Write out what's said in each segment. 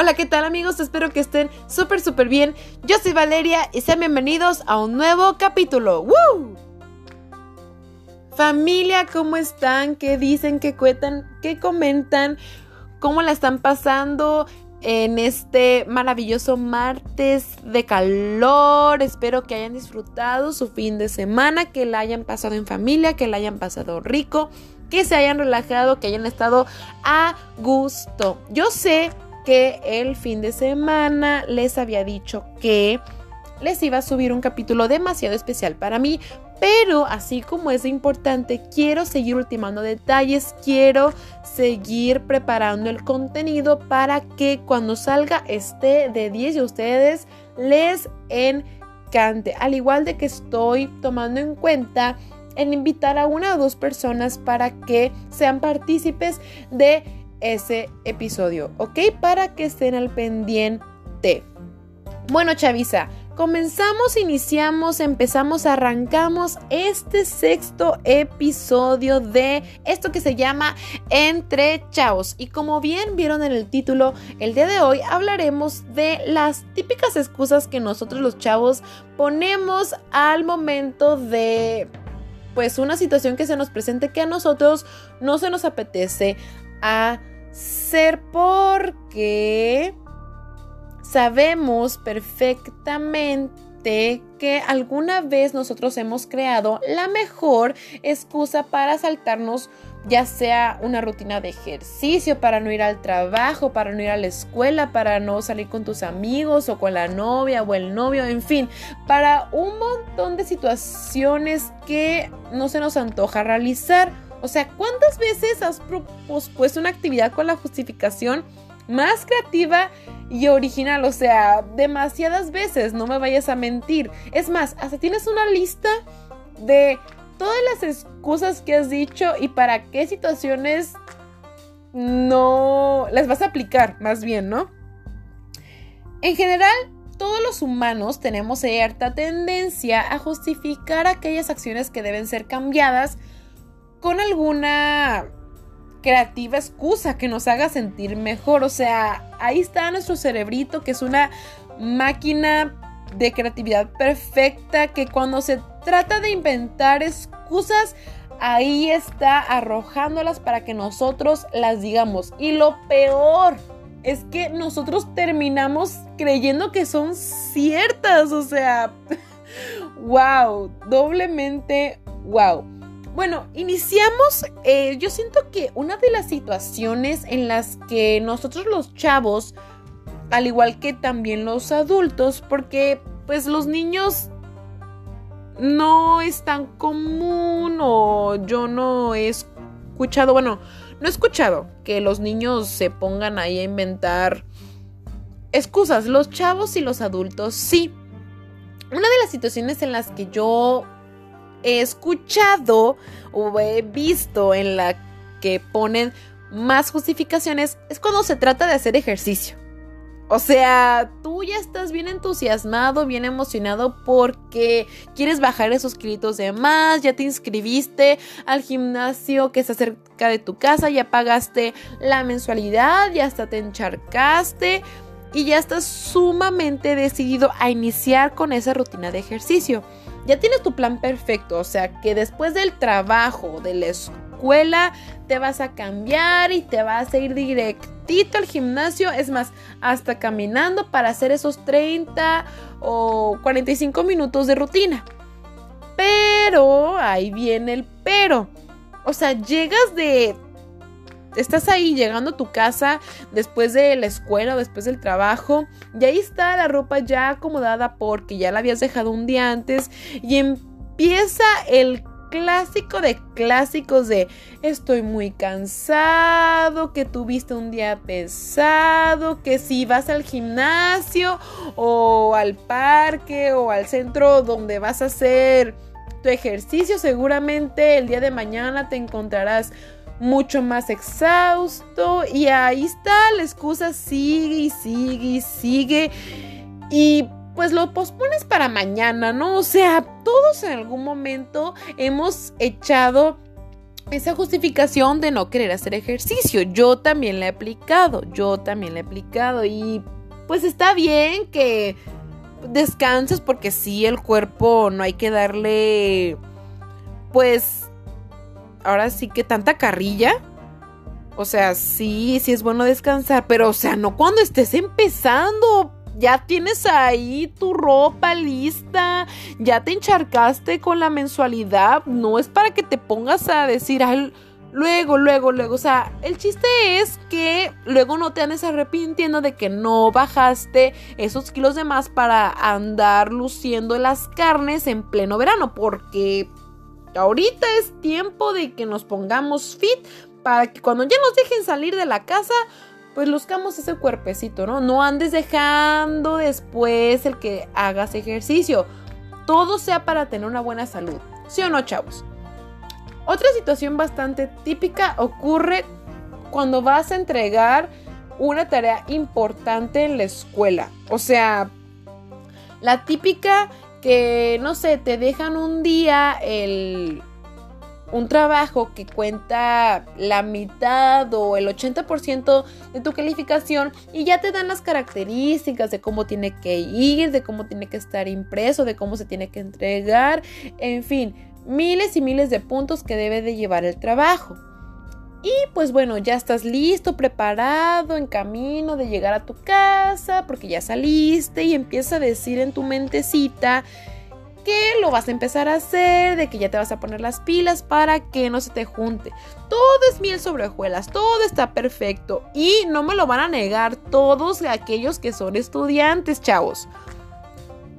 Hola, ¿qué tal amigos? Espero que estén súper, súper bien. Yo soy Valeria y sean bienvenidos a un nuevo capítulo. ¡Woo! Familia, ¿cómo están? ¿Qué dicen? ¿Qué cuentan? ¿Qué comentan? ¿Cómo la están pasando? en este maravilloso martes de calor. Espero que hayan disfrutado su fin de semana, que la hayan pasado en familia, que la hayan pasado rico, que se hayan relajado, que hayan estado a gusto. Yo sé que el fin de semana les había dicho que les iba a subir un capítulo demasiado especial para mí, pero así como es importante, quiero seguir ultimando detalles, quiero seguir preparando el contenido para que cuando salga esté de 10 y a ustedes les encante. Al igual de que estoy tomando en cuenta en invitar a una o dos personas para que sean partícipes de ese episodio, ¿ok? Para que estén al pendiente. Bueno, Chavisa, comenzamos, iniciamos, empezamos, arrancamos este sexto episodio de esto que se llama Entre Chavos. Y como bien vieron en el título, el día de hoy hablaremos de las típicas excusas que nosotros los chavos ponemos al momento de pues una situación que se nos presente que a nosotros no se nos apetece hacer porque sabemos perfectamente que alguna vez nosotros hemos creado la mejor excusa para saltarnos ya sea una rutina de ejercicio, para no ir al trabajo, para no ir a la escuela, para no salir con tus amigos o con la novia o el novio, en fin, para un montón de situaciones que no se nos antoja realizar. O sea, ¿cuántas veces has pospuesto una actividad con la justificación más creativa y original? O sea, demasiadas veces, no me vayas a mentir. Es más, hasta tienes una lista de todas las excusas que has dicho y para qué situaciones no las vas a aplicar, más bien, ¿no? En general, todos los humanos tenemos cierta tendencia a justificar aquellas acciones que deben ser cambiadas con alguna creativa excusa que nos haga sentir mejor. O sea, ahí está nuestro cerebrito, que es una máquina de creatividad perfecta, que cuando se trata de inventar excusas, ahí está arrojándolas para que nosotros las digamos. Y lo peor es que nosotros terminamos creyendo que son ciertas. O sea, wow, doblemente wow. Bueno, iniciamos, eh, yo siento que una de las situaciones en las que nosotros los chavos, al igual que también los adultos, porque pues los niños no es tan común o yo no he escuchado, bueno, no he escuchado que los niños se pongan ahí a inventar excusas, los chavos y los adultos sí. Una de las situaciones en las que yo he escuchado o he visto en la que ponen más justificaciones es cuando se trata de hacer ejercicio. O sea, tú ya estás bien entusiasmado, bien emocionado porque quieres bajar esos kilitos de más, ya te inscribiste al gimnasio que está cerca de tu casa, ya pagaste la mensualidad, ya hasta te encharcaste y ya estás sumamente decidido a iniciar con esa rutina de ejercicio ya tienes tu plan perfecto, o sea que después del trabajo, de la escuela, te vas a cambiar y te vas a ir directito al gimnasio, es más, hasta caminando para hacer esos 30 o 45 minutos de rutina. Pero, ahí viene el pero. O sea, llegas de estás ahí llegando a tu casa después de la escuela o después del trabajo y ahí está la ropa ya acomodada porque ya la habías dejado un día antes y empieza el clásico de clásicos de estoy muy cansado, que tuviste un día pesado, que si vas al gimnasio o al parque o al centro donde vas a hacer tu ejercicio, seguramente el día de mañana te encontrarás mucho más exhausto y ahí está, la excusa sigue y sigue y sigue y pues lo pospones para mañana, ¿no? O sea, todos en algún momento hemos echado esa justificación de no querer hacer ejercicio. Yo también la he aplicado, yo también la he aplicado y pues está bien que descanses porque sí, el cuerpo no hay que darle pues ahora sí que tanta carrilla. O sea, sí, sí es bueno descansar, pero o sea, no cuando estés empezando, ya tienes ahí tu ropa lista, ya te encharcaste con la mensualidad, no es para que te pongas a decir luego, luego, luego, o sea, el chiste es que luego no te andes arrepintiendo de que no bajaste esos kilos de más para andar luciendo las carnes en pleno verano, porque ahorita es tiempo de que nos pongamos fit para que cuando ya nos dejen salir de la casa, pues buscamos ese cuerpecito, ¿no? No andes dejando después el que hagas ejercicio. Todo sea para tener una buena salud. ¿Sí o no, chavos? Otra situación bastante típica ocurre cuando vas a entregar una tarea importante en la escuela. O sea, la típica que, no sé, te dejan un día el un trabajo que cuenta la mitad o el 80% de tu calificación y ya te dan las características de cómo tiene que ir, de cómo tiene que estar impreso, de cómo se tiene que entregar, en fin, miles y miles de puntos que debe de llevar el trabajo. Y pues bueno, ya estás listo, preparado, en camino de llegar a tu casa, porque ya saliste y empieza a decir en tu mentecita, que lo vas a empezar a hacer, de que ya te vas a poner las pilas para que no se te junte. Todo es miel sobre hojuelas, todo está perfecto y no me lo van a negar todos aquellos que son estudiantes, chavos.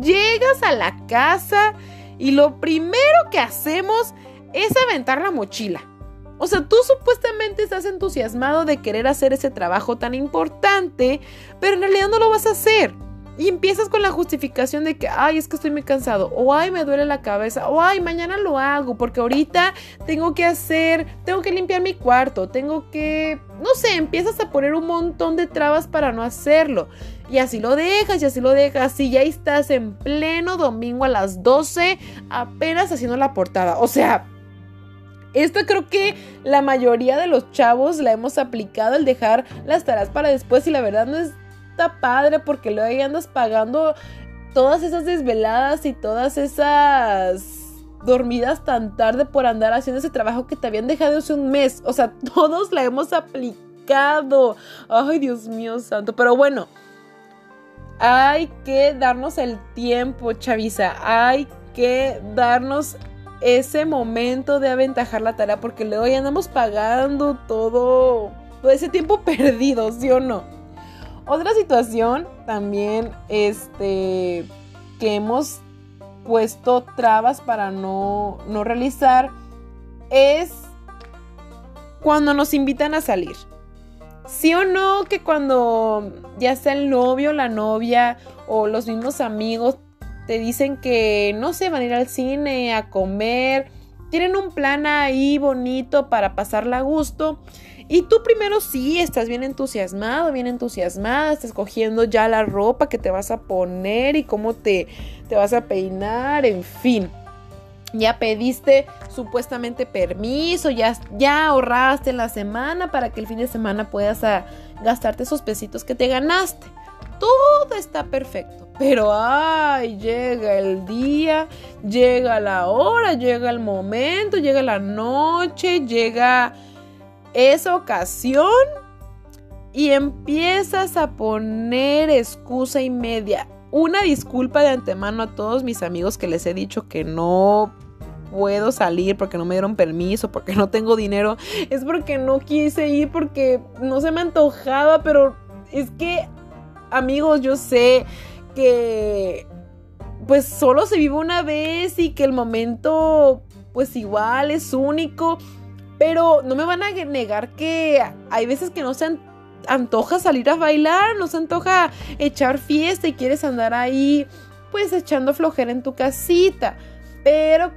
Llegas a la casa y lo primero que hacemos es aventar la mochila. O sea, tú supuestamente estás entusiasmado de querer hacer ese trabajo tan importante, pero en realidad no lo vas a hacer. Y empiezas con la justificación de que, ay, es que estoy muy cansado, o ay, me duele la cabeza, o ay, mañana lo hago, porque ahorita tengo que hacer, tengo que limpiar mi cuarto, tengo que, no sé, empiezas a poner un montón de trabas para no hacerlo. Y así lo dejas, y así lo dejas, y ya estás en pleno domingo a las 12, apenas haciendo la portada. O sea, esto creo que la mayoría de los chavos la hemos aplicado el dejar las tareas para después y la verdad no es está padre porque luego ahí andas pagando todas esas desveladas y todas esas dormidas tan tarde por andar haciendo ese trabajo que te habían dejado hace un mes. O sea, todos la hemos aplicado. Ay, Dios mío santo. Pero bueno, hay que darnos el tiempo, Chavisa. Hay que darnos ese momento de aventajar la tarea porque luego ya andamos pagando todo, ese tiempo perdido, ¿sí o no? Otra situación también, este, que hemos puesto trabas para no, no realizar es cuando nos invitan a salir. Sí o no que cuando ya sea el novio, la novia o los mismos amigos te dicen que no se van a ir al cine, a comer, tienen un plan ahí bonito para pasarla a gusto y tú primero sí, estás bien entusiasmado, bien entusiasmada, estás cogiendo ya la ropa que te vas a poner y cómo te, te vas a peinar, en fin. Ya pediste supuestamente permiso, ya, ya ahorraste la semana para que el fin de semana puedas a, gastarte esos pesitos que te ganaste. Todo está perfecto. Pero ay, llega el día, llega la hora, llega el momento, llega la noche, llega esa ocasión y empiezas a poner excusa y media. Una disculpa de antemano a todos mis amigos que les he dicho que no puedo salir porque no me dieron permiso, porque no tengo dinero. Es porque no quise ir, porque no se me antojaba, pero es que, amigos, yo sé que pues solo se vive una vez y que el momento pues igual es único. Pero no me van a negar que hay veces que no se antoja salir a bailar, no se antoja echar fiesta y quieres andar ahí pues echando flojera en tu casita. Pero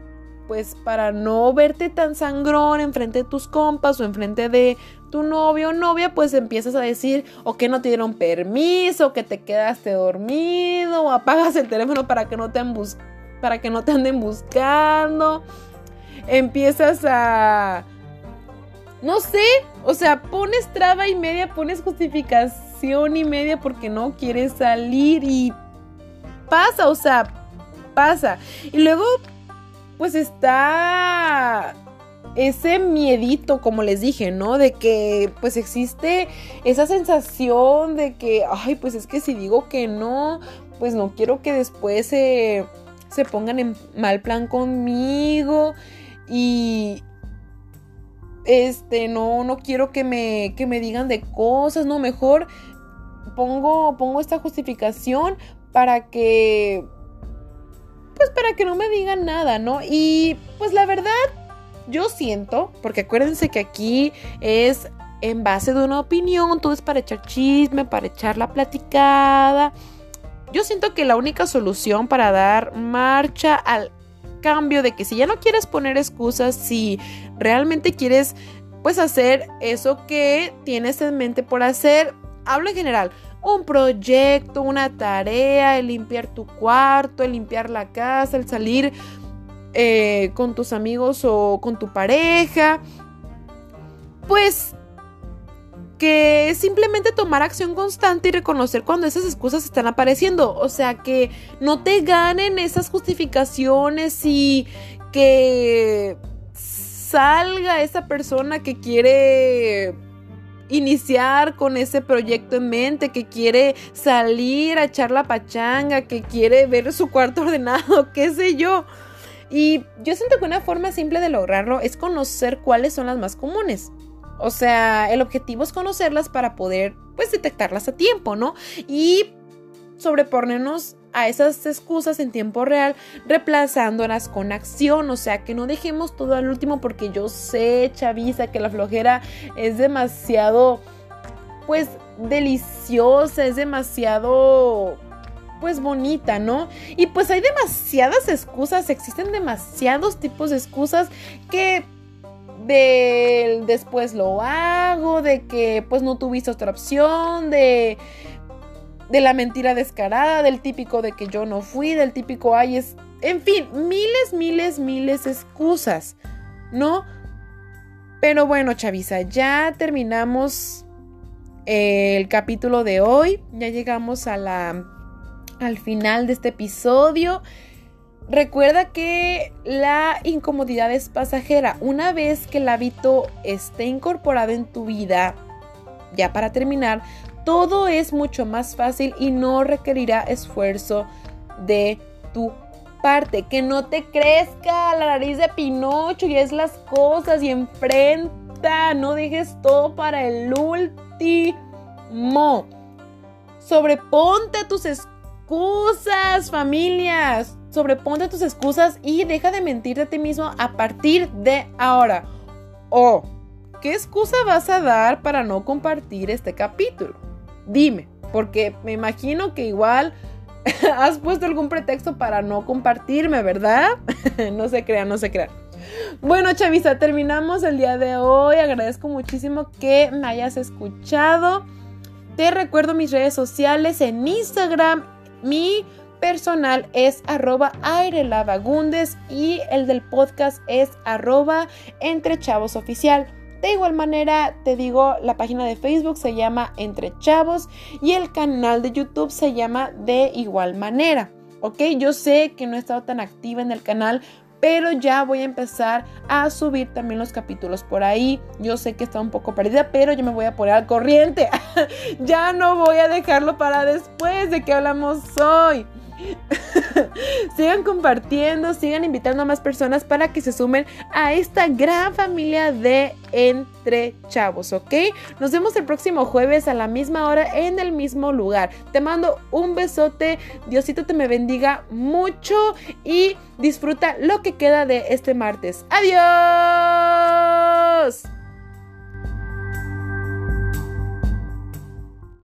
pues para no verte tan sangrón enfrente de tus compas o enfrente de tu novio o novia, pues empiezas a decir o que no te dieron permiso, que te quedaste dormido, o apagas el teléfono para que no te, para que no te anden buscando. Empiezas a no sé, o sea, pones traba y media, pones justificación y media porque no quieres salir y pasa, o sea, pasa. Y luego, pues está ese miedito, como les dije, ¿no? De que pues existe esa sensación de que, ay, pues es que si digo que no, pues no quiero que después se, se pongan en mal plan conmigo y este no no quiero que me que me digan de cosas, no, mejor pongo pongo esta justificación para que pues para que no me digan nada, ¿no? Y pues la verdad yo siento, porque acuérdense que aquí es en base de una opinión, todo es para echar chisme, para echar la platicada. Yo siento que la única solución para dar marcha al cambio de que si ya no quieres poner excusas, si realmente quieres pues hacer eso que tienes en mente por hacer, hablo en general, un proyecto, una tarea, el limpiar tu cuarto, el limpiar la casa, el salir eh, con tus amigos o con tu pareja, pues que simplemente tomar acción constante y reconocer cuando esas excusas están apareciendo. O sea, que no te ganen esas justificaciones y que salga esa persona que quiere iniciar con ese proyecto en mente, que quiere salir a echar la pachanga, que quiere ver su cuarto ordenado, qué sé yo. Y yo siento que una forma simple de lograrlo es conocer cuáles son las más comunes. O sea, el objetivo es conocerlas para poder, pues, detectarlas a tiempo, ¿no? Y sobreponernos a esas excusas en tiempo real, reemplazándolas con acción, o sea, que no dejemos todo al último porque yo sé, Chavisa, que la flojera es demasiado, pues, deliciosa, es demasiado pues bonita, ¿no? Y pues hay demasiadas excusas, existen demasiados tipos de excusas que de después lo hago, de que pues no tuviste otra opción, de de la mentira descarada, del típico de que yo no fui, del típico ay es, en fin, miles, miles, miles excusas, ¿no? Pero bueno, Chavisa, ya terminamos el capítulo de hoy, ya llegamos a la al final de este episodio. Recuerda que la incomodidad es pasajera. Una vez que el hábito esté incorporado en tu vida, ya para terminar, todo es mucho más fácil y no requerirá esfuerzo de tu parte. Que no te crezca la nariz de Pinocho y es las cosas y enfrenta. No dejes todo para el último. Sobreponte a tus excusas, familias. Sobreponte tus excusas y deja de mentirte a ti mismo a partir de ahora. O, ¿qué excusa vas a dar para no compartir este capítulo? Dime, porque me imagino que igual has puesto algún pretexto para no compartirme, ¿verdad? no se crean, no se crean. Bueno, Chavisa, terminamos el día de hoy. Agradezco muchísimo que me hayas escuchado. Te recuerdo mis redes sociales en Instagram mi personal es arroba airelavagundes y el del podcast es arroba entre. De igual manera, te digo, la página de Facebook se llama Entre Chavos y el canal de YouTube se llama De igual manera. Ok, yo sé que no he estado tan activa en el canal, pero ya voy a empezar a subir también los capítulos por ahí. Yo sé que está un poco perdida, pero yo me voy a poner al corriente. ya no voy a dejarlo para después de que hablamos hoy. sigan compartiendo, sigan invitando a más personas para que se sumen a esta gran familia de Entre Chavos, ¿ok? Nos vemos el próximo jueves a la misma hora en el mismo lugar. Te mando un besote, Diosito te me bendiga mucho y disfruta lo que queda de este martes. ¡Adiós!